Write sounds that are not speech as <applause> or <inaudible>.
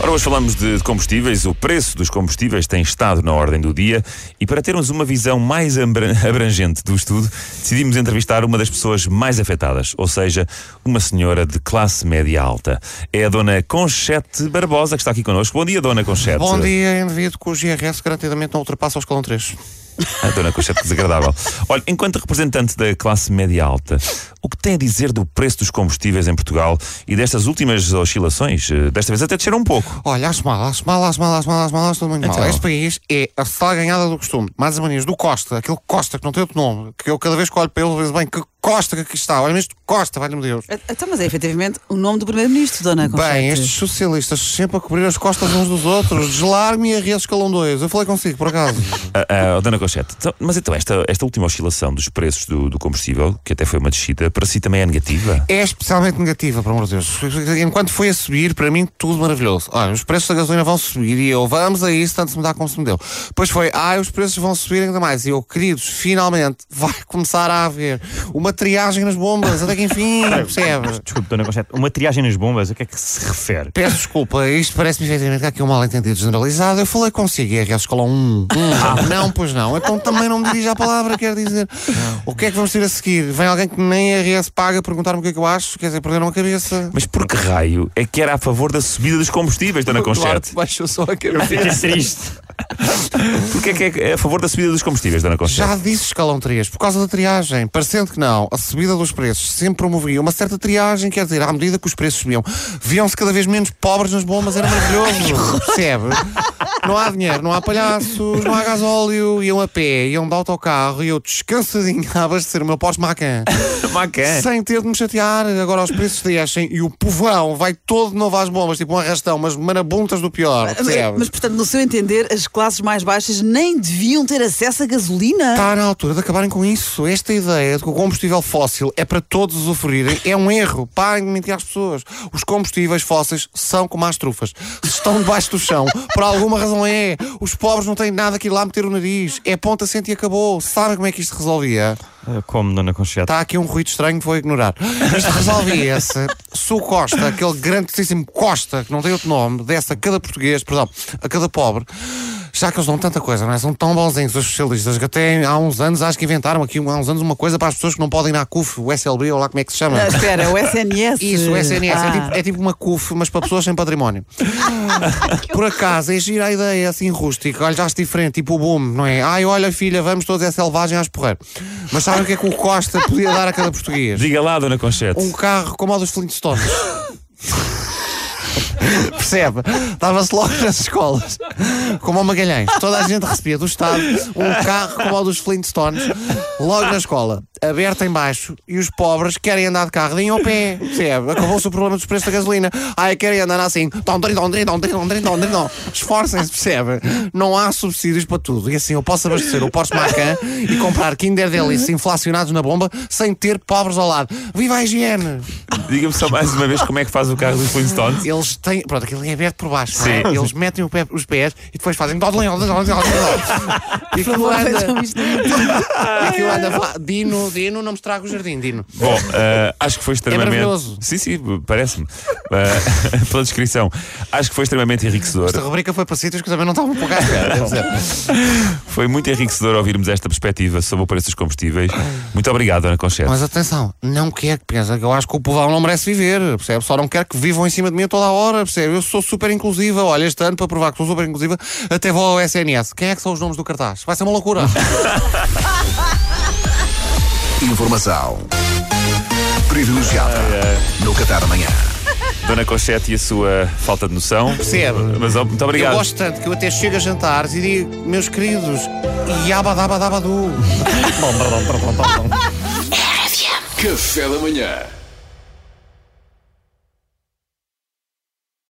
Ora, hoje falamos de combustíveis. O preço dos combustíveis tem estado na ordem do dia e para termos uma visão mais abra- abrangente do estudo, decidimos entrevistar uma das pessoas mais afetadas, ou seja, uma senhora de classe média alta. É a dona Conchete Barbosa que está aqui connosco. Bom dia, dona Conchete. Bom dia, indivíduo que o GRS garantidamente não ultrapassa o escalão 3. A dona Conchete desagradável. Olha, enquanto representante da classe média alta, o que tem a dizer do preço dos combustíveis em Portugal e destas últimas oscilações? Eh, Desta vez até desceram um pouco. Olha, acho mal, acho mal, acho mal, acho mal, acho mal, acho tudo muito Então. mal. Este país é a sala ganhada do costume. Mais as manias do Costa, aquele Costa que não tem outro nome, que eu cada vez que olho para ele vejo bem que Costa que aqui está. Olha, este Costa, valha-me Deus. Então, mas é efetivamente o nome do Primeiro-Ministro, Dona Conchete. Bem, estes socialistas sempre a cobrir as costas uns dos outros. Gelar-me a Ries Escalão 2. Eu falei consigo, por acaso. <laughs> Ah, ah, dona Conchete, então- mas então esta, esta última oscilação dos preços do, do combustível, que até foi uma descida, para si também é negativa? É especialmente negativa, por amor de Deus. Enquanto foi a subir, para mim, tudo maravilhoso. Olha, os preços da gasolina vão subir e eu, vamos a isso, tanto se me dá como se me deu. Depois foi, ah, os preços vão subir ainda mais. E eu, queridos, finalmente vai <laughs> começar a haver uma triagem nas bombas, até que enfim, <laughs> percebe? Desculpe, Dona Conchete, uma triagem nas bombas, a que é que se refere? Peço desculpa, isto parece-me efetivamente que há aqui um mal-entendido generalizado. Eu falei consigo, IRS Escola 1. Ah, não, pois não. Então também não me dirija a palavra, quer dizer. O que é que vamos ter a seguir? Vem alguém que nem IRS paga perguntar-me o que é que eu acho? Quer dizer, perderam a cabeça. Mas por que raio é que era a favor da subida dos combustíveis, dona Conchete? baixou só a cabeça. Fiquei triste. Porquê é que é a favor da subida dos combustíveis, dona Conchete? Já disse escalão 3, por causa da triagem. Parecendo que não, a subida dos preços sempre promovia uma certa triagem, quer dizer, à medida que os preços subiam, viam-se cada vez menos pobres nas bombas, era maravilhoso, percebe? Não há dinheiro, não há palhaços, não há gasóleo, iam a pé, iam de autocarro e eu descansadinho <laughs> a abastecer o meu Porsche Macan. <laughs> Macan. Sem ter de me chatear, agora os preços descem e o povão vai todo de novo às bombas, tipo um arrastão, mas marabuntas do pior, Mas, percebe? mas, portanto, no seu entender, as classes mais baixas nem deviam ter acesso a gasolina? Está na altura de acabarem com isso. Esta ideia de que o combustível fóssil é para todos usufruírem é um erro. Parem de mentir às pessoas. Os combustíveis fósseis são como as trufas. Se estão debaixo do chão, por alguma razão é. Os pobres não têm nada que ir lá meter o nariz. É ponta sente e acabou. Sabem como é que isto resolvia? Ah, Como, Dona Conchete? Está aqui um ruído estranho vou ignorar. Isto resolvia-se se o Costa, aquele grandíssimo Costa, que não tem outro nome, desse a cada português, perdão, a cada pobre. Já que eles dão tanta coisa, não é? São tão bonzinhos os socialistas que até há uns anos acho que inventaram aqui há uns anos uma coisa para as pessoas que não podem ir à CUF, o SLB ou lá como é que se chama. Ah, espera, o SNS. Isso, o SNS. Ah. É, tipo, é tipo uma CUF, mas para pessoas sem património. <laughs> Por acaso, é gira a ideia assim rústica, olha, já diferente, tipo o boom, não é? Ai, olha, filha, vamos todos é selvagem às porrer. Mas sabem o que é que o Costa podia dar a cada português? Diga lá, dona Conchete. Um carro como o dos Flintstones. <laughs> <laughs> Percebe? Dava-se logo nas escolas, como ao Magalhães. Toda a gente recebia do Estado um carro como o dos Flintstones, logo na escola, aberto em baixo, e os pobres querem andar de carro, deem ao pé. Percebe? Acabou-se o problema dos preços da gasolina. Ai, querem andar assim. Esforcem-se, percebe? Não há subsídios para tudo. E assim eu posso abastecer o Porsche Macan e comprar Kinder Delice inflacionados na bomba sem ter pobres ao lado. Viva a higiene! Diga-me só mais uma vez como é que faz o carro dos Flintstones. Eles têm. Pronto, aquilo é aberto por baixo. não é? Sim. Eles metem o pé- os pés e depois fazem. E aquilo anda. e aquilo anda. vá, Dino, Dino, não me estraga o jardim, Dino. Bom, ah, acho que foi extremamente. maravilhoso. sim, sim, parece-me. Ah, <laughs> pela descrição. Acho que foi extremamente enriquecedor. Esta rubrica foi para sítios que também não estavam dizer. <laughs> Foi muito enriquecedor ouvirmos esta perspectiva sobre o preço dos combustíveis. Muito obrigado, Dona Conchete. Mas atenção, não quer que pensa que eu acho que o povão não merece viver, percebe? Só não quer que vivam em cima de mim a toda a hora, percebe? Eu sou super inclusiva. Olha, este ano, para provar que sou super inclusiva, até vou ao SNS. Quem é que são os nomes do cartaz? Vai ser uma loucura. <laughs> Informação privilegiada no Qatar amanhã. Dona Conchete e a sua falta de noção. Percebe? Mas ó, muito Eu obrigado. gosto tanto que eu até chego a jantares e digo, meus queridos, yabadabadabadu. <laughs> <laughs> Café da manhã.